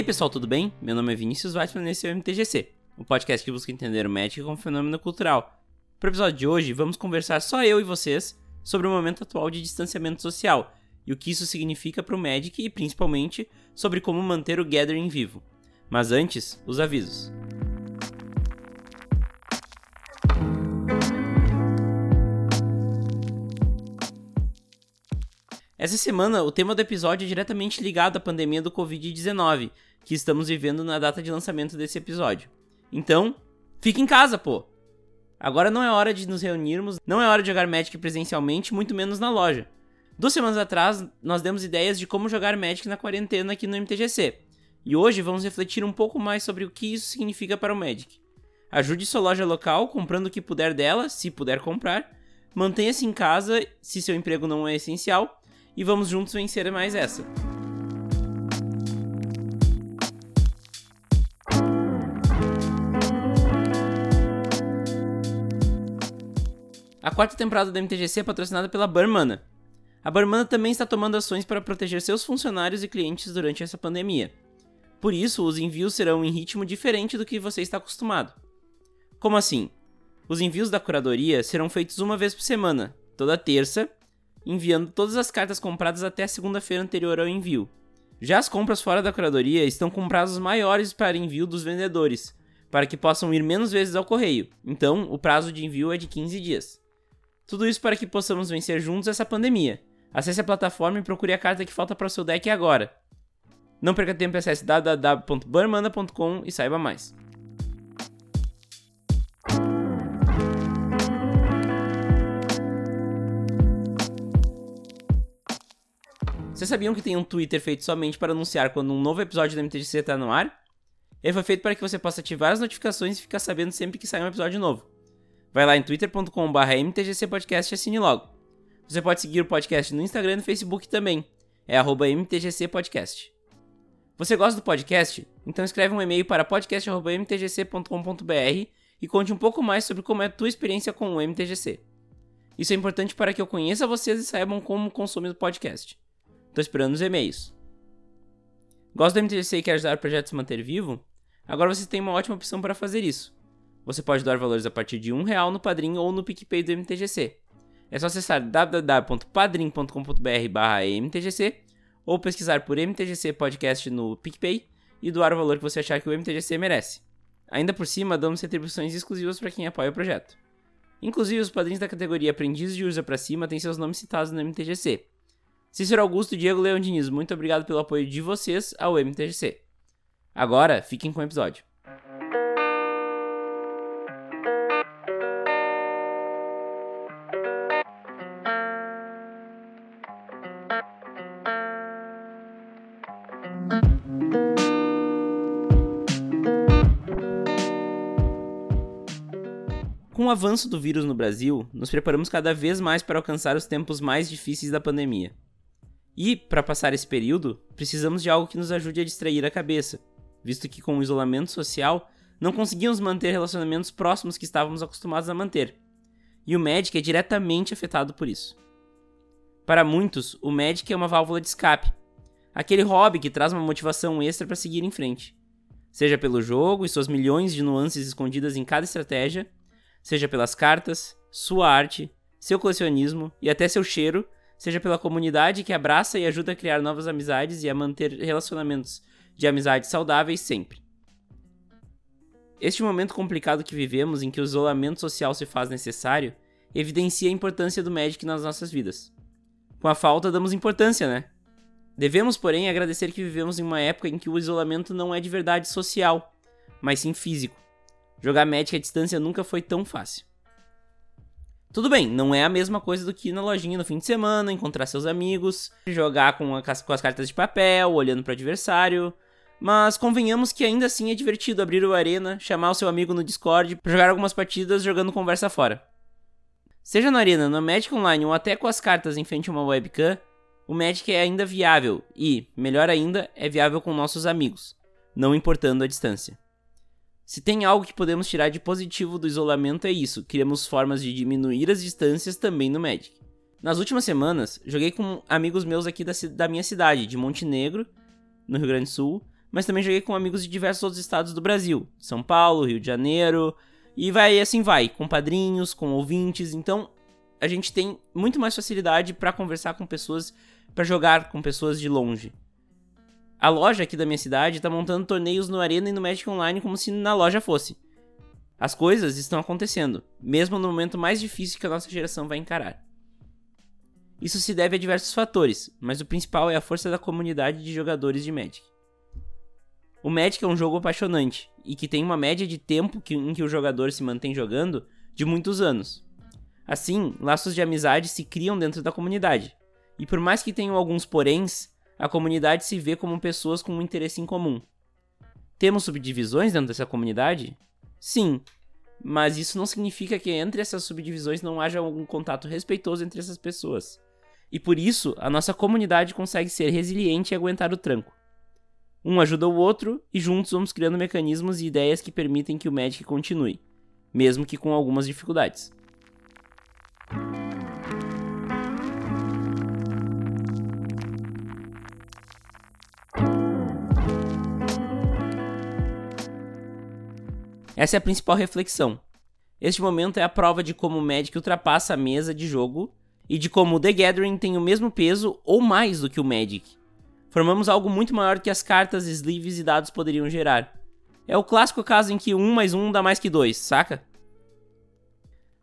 Aí pessoal, tudo bem? Meu nome é Vinícius Weissman e esse é o MTGC, o um podcast que busca entender o Magic como fenômeno cultural. Para o episódio de hoje, vamos conversar só eu e vocês sobre o momento atual de distanciamento social e o que isso significa para o Magic e principalmente sobre como manter o Gathering vivo. Mas antes, os avisos. Essa semana, o tema do episódio é diretamente ligado à pandemia do Covid-19, que estamos vivendo na data de lançamento desse episódio. Então, fique em casa, pô! Agora não é hora de nos reunirmos, não é hora de jogar Magic presencialmente, muito menos na loja. Duas semanas atrás, nós demos ideias de como jogar Magic na quarentena aqui no MTGC. E hoje vamos refletir um pouco mais sobre o que isso significa para o Magic. Ajude sua loja local comprando o que puder dela, se puder comprar. Mantenha-se em casa se seu emprego não é essencial e vamos juntos vencer mais essa. A quarta temporada da MTGC é patrocinada pela Burmana. A Burmana também está tomando ações para proteger seus funcionários e clientes durante essa pandemia. Por isso, os envios serão em ritmo diferente do que você está acostumado. Como assim? Os envios da curadoria serão feitos uma vez por semana, toda terça, enviando todas as cartas compradas até a segunda-feira anterior ao envio. Já as compras fora da curadoria estão com prazos maiores para envio dos vendedores, para que possam ir menos vezes ao correio. Então, o prazo de envio é de 15 dias. Tudo isso para que possamos vencer juntos essa pandemia. Acesse a plataforma e procure a carta que falta para o seu deck agora. Não perca tempo e acesse www.burmanda.com e saiba mais. Vocês sabiam que tem um Twitter feito somente para anunciar quando um novo episódio do MTGC está no ar? Ele foi feito para que você possa ativar as notificações e ficar sabendo sempre que sai um episódio novo. Vai lá em twitter.com.br mtgcpodcast e assine logo. Você pode seguir o podcast no Instagram e no Facebook também. É arroba mtgcpodcast. Você gosta do podcast? Então escreve um e-mail para podcast.mtgc.com.br e conte um pouco mais sobre como é a tua experiência com o MTGC. Isso é importante para que eu conheça vocês e saibam como consumir o podcast. Tô esperando os e-mails. Gosta do MTGC e quer ajudar o projeto a se manter vivo? Agora você tem uma ótima opção para fazer isso. Você pode doar valores a partir de um real no Padrim ou no PicPay do MTGC. É só acessar www.padrim.com.br/mtgc ou pesquisar por MTGC Podcast no PicPay e doar o valor que você achar que o MTGC merece. Ainda por cima, damos retribuições exclusivas para quem apoia o projeto. Inclusive, os padrinhos da categoria Aprendiz de Usa para cima têm seus nomes citados no MTGC. Cícero Augusto e Diego Leão Diniz, muito obrigado pelo apoio de vocês ao MTGC. Agora, fiquem com o episódio. Avanço do vírus no Brasil, nos preparamos cada vez mais para alcançar os tempos mais difíceis da pandemia. E, para passar esse período, precisamos de algo que nos ajude a distrair a cabeça, visto que com o isolamento social não conseguimos manter relacionamentos próximos que estávamos acostumados a manter. E o Magic é diretamente afetado por isso. Para muitos, o Magic é uma válvula de escape, aquele hobby que traz uma motivação extra para seguir em frente. Seja pelo jogo e suas milhões de nuances escondidas em cada estratégia, seja pelas cartas, sua arte, seu colecionismo e até seu cheiro seja pela comunidade que abraça e ajuda a criar novas amizades e a manter relacionamentos de amizade saudáveis sempre. Este momento complicado que vivemos, em que o isolamento social se faz necessário, evidencia a importância do Magic nas nossas vidas. Com a falta, damos importância, né? Devemos, porém, agradecer que vivemos em uma época em que o isolamento não é de verdade social, mas sim físico. Jogar Magic à distância nunca foi tão fácil. Tudo bem, não é a mesma coisa do que ir na lojinha no fim de semana, encontrar seus amigos, jogar com, a, com as cartas de papel, olhando para o adversário. Mas convenhamos que ainda assim é divertido abrir o Arena, chamar o seu amigo no Discord para jogar algumas partidas jogando conversa fora. Seja na Arena, no Magic Online ou até com as cartas em frente a uma webcam, o Magic é ainda viável e, melhor ainda, é viável com nossos amigos, não importando a distância. Se tem algo que podemos tirar de positivo do isolamento é isso, criamos formas de diminuir as distâncias também no Magic. Nas últimas semanas, joguei com amigos meus aqui da, da minha cidade, de Montenegro, no Rio Grande do Sul, mas também joguei com amigos de diversos outros estados do Brasil, São Paulo, Rio de Janeiro, e vai assim vai, com padrinhos, com ouvintes, então a gente tem muito mais facilidade para conversar com pessoas, para jogar com pessoas de longe. A loja aqui da minha cidade tá montando torneios no Arena e no Magic Online como se na loja fosse. As coisas estão acontecendo, mesmo no momento mais difícil que a nossa geração vai encarar. Isso se deve a diversos fatores, mas o principal é a força da comunidade de jogadores de Magic. O Magic é um jogo apaixonante e que tem uma média de tempo em que o jogador se mantém jogando de muitos anos. Assim, laços de amizade se criam dentro da comunidade. E por mais que tenham alguns poréns, a comunidade se vê como pessoas com um interesse em comum. Temos subdivisões dentro dessa comunidade? Sim, mas isso não significa que entre essas subdivisões não haja algum contato respeitoso entre essas pessoas. E por isso, a nossa comunidade consegue ser resiliente e aguentar o tranco. Um ajuda o outro e juntos vamos criando mecanismos e ideias que permitem que o Magic continue, mesmo que com algumas dificuldades. Essa é a principal reflexão. Este momento é a prova de como o Magic ultrapassa a mesa de jogo e de como o The Gathering tem o mesmo peso ou mais do que o Magic. Formamos algo muito maior que as cartas, sleeves e dados poderiam gerar. É o clássico caso em que um mais um dá mais que dois, saca?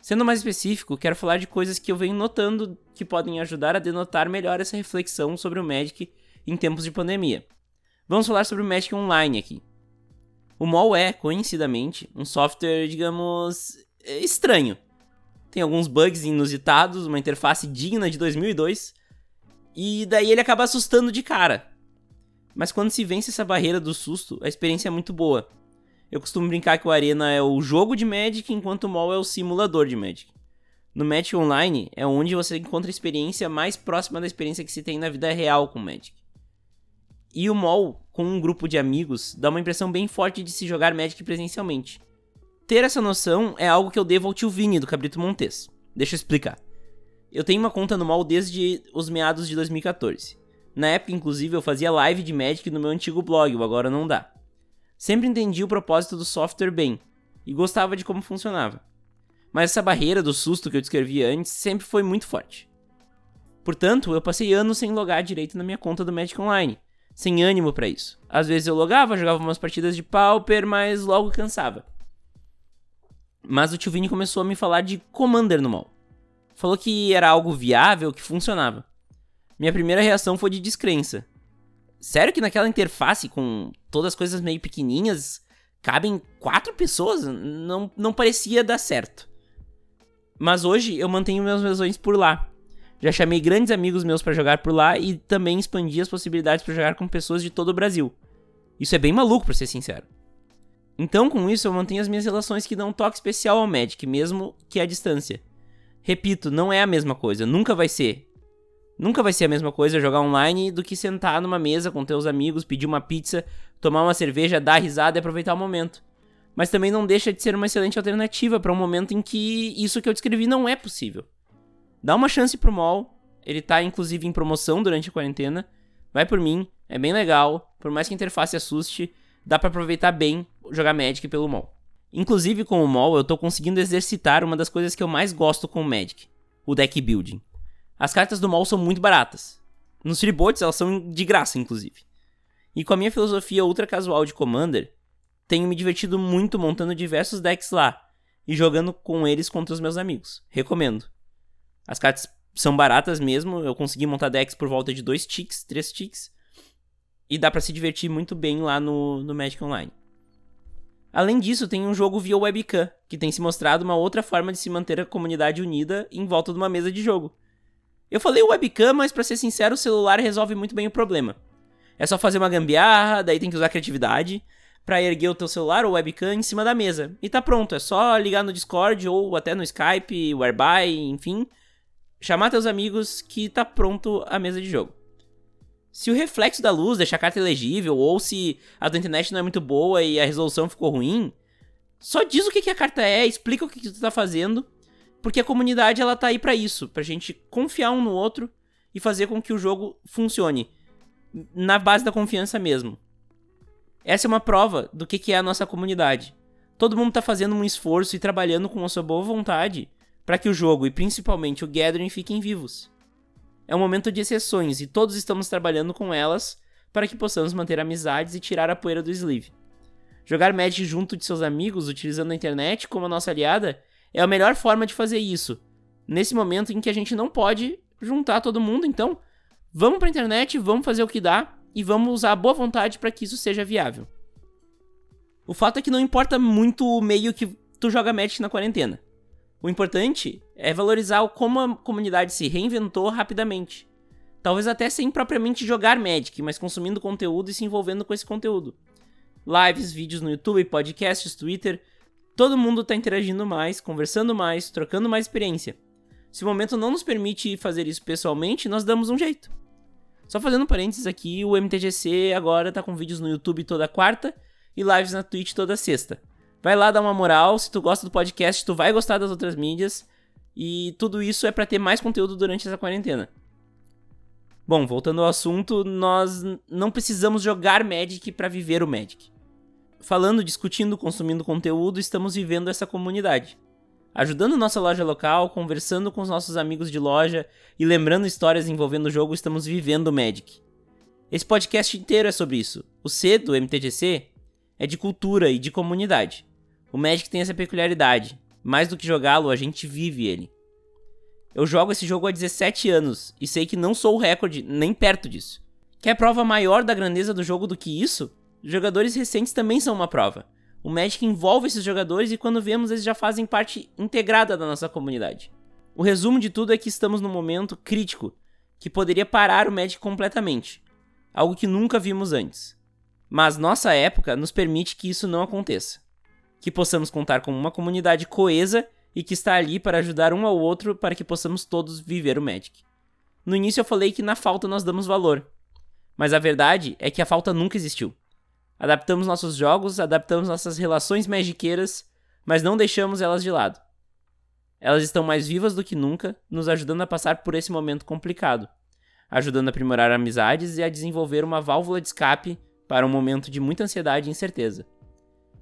Sendo mais específico, quero falar de coisas que eu venho notando que podem ajudar a denotar melhor essa reflexão sobre o Magic em tempos de pandemia. Vamos falar sobre o Magic Online aqui. O MOL é, conhecidamente, um software, digamos, estranho. Tem alguns bugs inusitados, uma interface digna de 2002, e daí ele acaba assustando de cara. Mas quando se vence essa barreira do susto, a experiência é muito boa. Eu costumo brincar que o Arena é o jogo de Magic, enquanto o Mall é o simulador de Magic. No Magic Online é onde você encontra a experiência mais próxima da experiência que se tem na vida real com Magic. E o Mall, com um grupo de amigos, dá uma impressão bem forte de se jogar Magic presencialmente. Ter essa noção é algo que eu devo ao tio Vini do Cabrito Montes. Deixa eu explicar. Eu tenho uma conta no Mall desde os meados de 2014. Na época, inclusive, eu fazia live de Magic no meu antigo blog, o Agora Não Dá. Sempre entendi o propósito do software bem e gostava de como funcionava. Mas essa barreira do susto que eu descrevi antes sempre foi muito forte. Portanto, eu passei anos sem logar direito na minha conta do Magic Online, sem ânimo para isso. Às vezes eu logava, jogava umas partidas de Pauper, mas logo cansava. Mas o tio Vini começou a me falar de Commander no mall. Falou que era algo viável, que funcionava. Minha primeira reação foi de descrença. Sério que naquela interface com todas as coisas meio pequenininhas cabem quatro pessoas? Não, não parecia dar certo. Mas hoje eu mantenho meus lesões por lá. Já chamei grandes amigos meus para jogar por lá e também expandi as possibilidades para jogar com pessoas de todo o Brasil. Isso é bem maluco, para ser sincero. Então, com isso, eu mantenho as minhas relações que dão um toque especial ao Magic, mesmo que à distância. Repito, não é a mesma coisa, nunca vai ser. Nunca vai ser a mesma coisa jogar online do que sentar numa mesa com teus amigos, pedir uma pizza, tomar uma cerveja, dar risada e aproveitar o momento. Mas também não deixa de ser uma excelente alternativa para um momento em que isso que eu descrevi não é possível. Dá uma chance pro mall, ele tá inclusive em promoção durante a quarentena. Vai por mim, é bem legal, por mais que a interface assuste, dá para aproveitar bem jogar Magic pelo mall. Inclusive com o mall eu tô conseguindo exercitar uma das coisas que eu mais gosto com o Magic, o deck building. As cartas do mall são muito baratas. Nos freebots elas são de graça, inclusive. E com a minha filosofia ultra casual de Commander, tenho me divertido muito montando diversos decks lá e jogando com eles contra os meus amigos. Recomendo. As cartas são baratas mesmo, eu consegui montar decks por volta de 2 ticks, 3 ticks. E dá para se divertir muito bem lá no, no Magic Online. Além disso, tem um jogo via webcam, que tem se mostrado uma outra forma de se manter a comunidade unida em volta de uma mesa de jogo. Eu falei webcam, mas para ser sincero, o celular resolve muito bem o problema. É só fazer uma gambiarra, daí tem que usar criatividade para erguer o teu celular ou webcam em cima da mesa. E tá pronto, é só ligar no Discord ou até no Skype, Whereby, enfim, chamar teus amigos que tá pronto a mesa de jogo. Se o reflexo da luz deixa a carta ilegível ou se a tua internet não é muito boa e a resolução ficou ruim, só diz o que, que a carta é, explica o que, que tu tá fazendo porque a comunidade ela tá aí para isso, pra gente confiar um no outro e fazer com que o jogo funcione na base da confiança mesmo. Essa é uma prova do que é a nossa comunidade. Todo mundo está fazendo um esforço e trabalhando com a sua boa vontade para que o jogo e principalmente o Gathering fiquem vivos. É um momento de exceções e todos estamos trabalhando com elas para que possamos manter amizades e tirar a poeira do sleeve. Jogar Magic junto de seus amigos, utilizando a internet como a nossa aliada, é a melhor forma de fazer isso. Nesse momento em que a gente não pode juntar todo mundo, então vamos para a internet, vamos fazer o que dá e vamos usar a boa vontade para que isso seja viável. O fato é que não importa muito o meio que tu joga Magic na quarentena. O importante é valorizar como a comunidade se reinventou rapidamente. Talvez até sem propriamente jogar Magic, mas consumindo conteúdo e se envolvendo com esse conteúdo. Lives, vídeos no YouTube, podcasts, Twitter. Todo mundo está interagindo mais, conversando mais, trocando mais experiência. Se o momento não nos permite fazer isso pessoalmente, nós damos um jeito. Só fazendo parênteses aqui, o MTGC agora tá com vídeos no YouTube toda quarta e lives na Twitch toda sexta. Vai lá dar uma moral, se tu gosta do podcast, tu vai gostar das outras mídias. E tudo isso é para ter mais conteúdo durante essa quarentena. Bom, voltando ao assunto, nós não precisamos jogar Magic para viver o Magic. Falando, discutindo, consumindo conteúdo, estamos vivendo essa comunidade. Ajudando nossa loja local, conversando com os nossos amigos de loja e lembrando histórias envolvendo o jogo, estamos vivendo o Magic. Esse podcast inteiro é sobre isso. O C do MTGC é de cultura e de comunidade. O Magic tem essa peculiaridade. Mais do que jogá-lo, a gente vive ele. Eu jogo esse jogo há 17 anos e sei que não sou o recorde nem perto disso. Quer prova maior da grandeza do jogo do que isso? Jogadores recentes também são uma prova. O Magic envolve esses jogadores e quando vemos eles já fazem parte integrada da nossa comunidade. O resumo de tudo é que estamos num momento crítico que poderia parar o Magic completamente, algo que nunca vimos antes. Mas nossa época nos permite que isso não aconteça que possamos contar com uma comunidade coesa e que está ali para ajudar um ao outro para que possamos todos viver o Magic. No início eu falei que na falta nós damos valor, mas a verdade é que a falta nunca existiu. Adaptamos nossos jogos, adaptamos nossas relações magiqueiras, mas não deixamos elas de lado. Elas estão mais vivas do que nunca, nos ajudando a passar por esse momento complicado, ajudando a aprimorar amizades e a desenvolver uma válvula de escape para um momento de muita ansiedade e incerteza.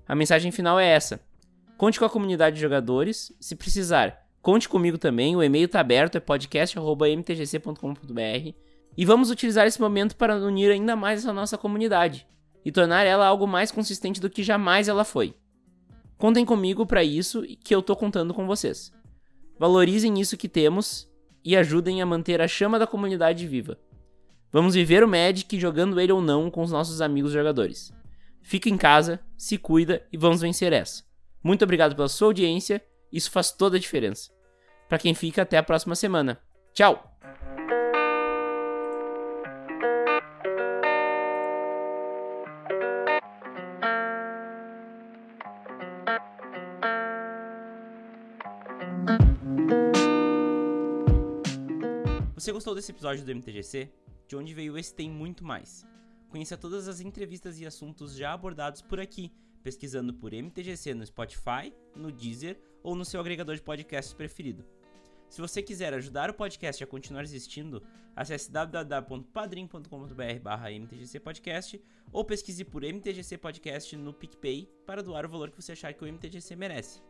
A mensagem final é essa. Conte com a comunidade de jogadores. Se precisar, conte comigo também. O e-mail está aberto, é podcast.mtgc.com.br. E vamos utilizar esse momento para unir ainda mais essa nossa comunidade e tornar ela algo mais consistente do que jamais ela foi. Contem comigo para isso e que eu tô contando com vocês. Valorizem isso que temos e ajudem a manter a chama da comunidade viva. Vamos viver o Magic jogando ele ou não com os nossos amigos jogadores. Fica em casa, se cuida e vamos vencer essa. Muito obrigado pela sua audiência, isso faz toda a diferença. Para quem fica, até a próxima semana. Tchau! Você gostou desse episódio do MTGC? De onde veio esse tem muito mais. Conheça todas as entrevistas e assuntos já abordados por aqui, pesquisando por MTGC no Spotify, no Deezer ou no seu agregador de podcasts preferido. Se você quiser ajudar o podcast a continuar existindo, acesse www.padrim.com.br mtgcpodcast ou pesquise por MTGC Podcast no PicPay para doar o valor que você achar que o MTGC merece.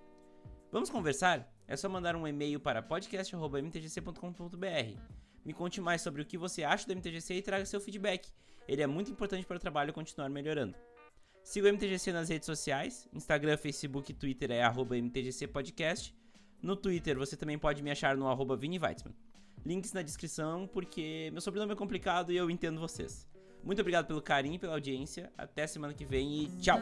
Vamos conversar? É só mandar um e-mail para podcast.mtgc.com.br. Me conte mais sobre o que você acha do MTGC e traga seu feedback. Ele é muito importante para o trabalho continuar melhorando. Siga o MTGC nas redes sociais, Instagram, Facebook e Twitter é arroba MTGC Podcast. No Twitter você também pode me achar no arroba Vini. Links na descrição, porque meu sobrenome é complicado e eu entendo vocês. Muito obrigado pelo carinho e pela audiência. Até semana que vem e tchau!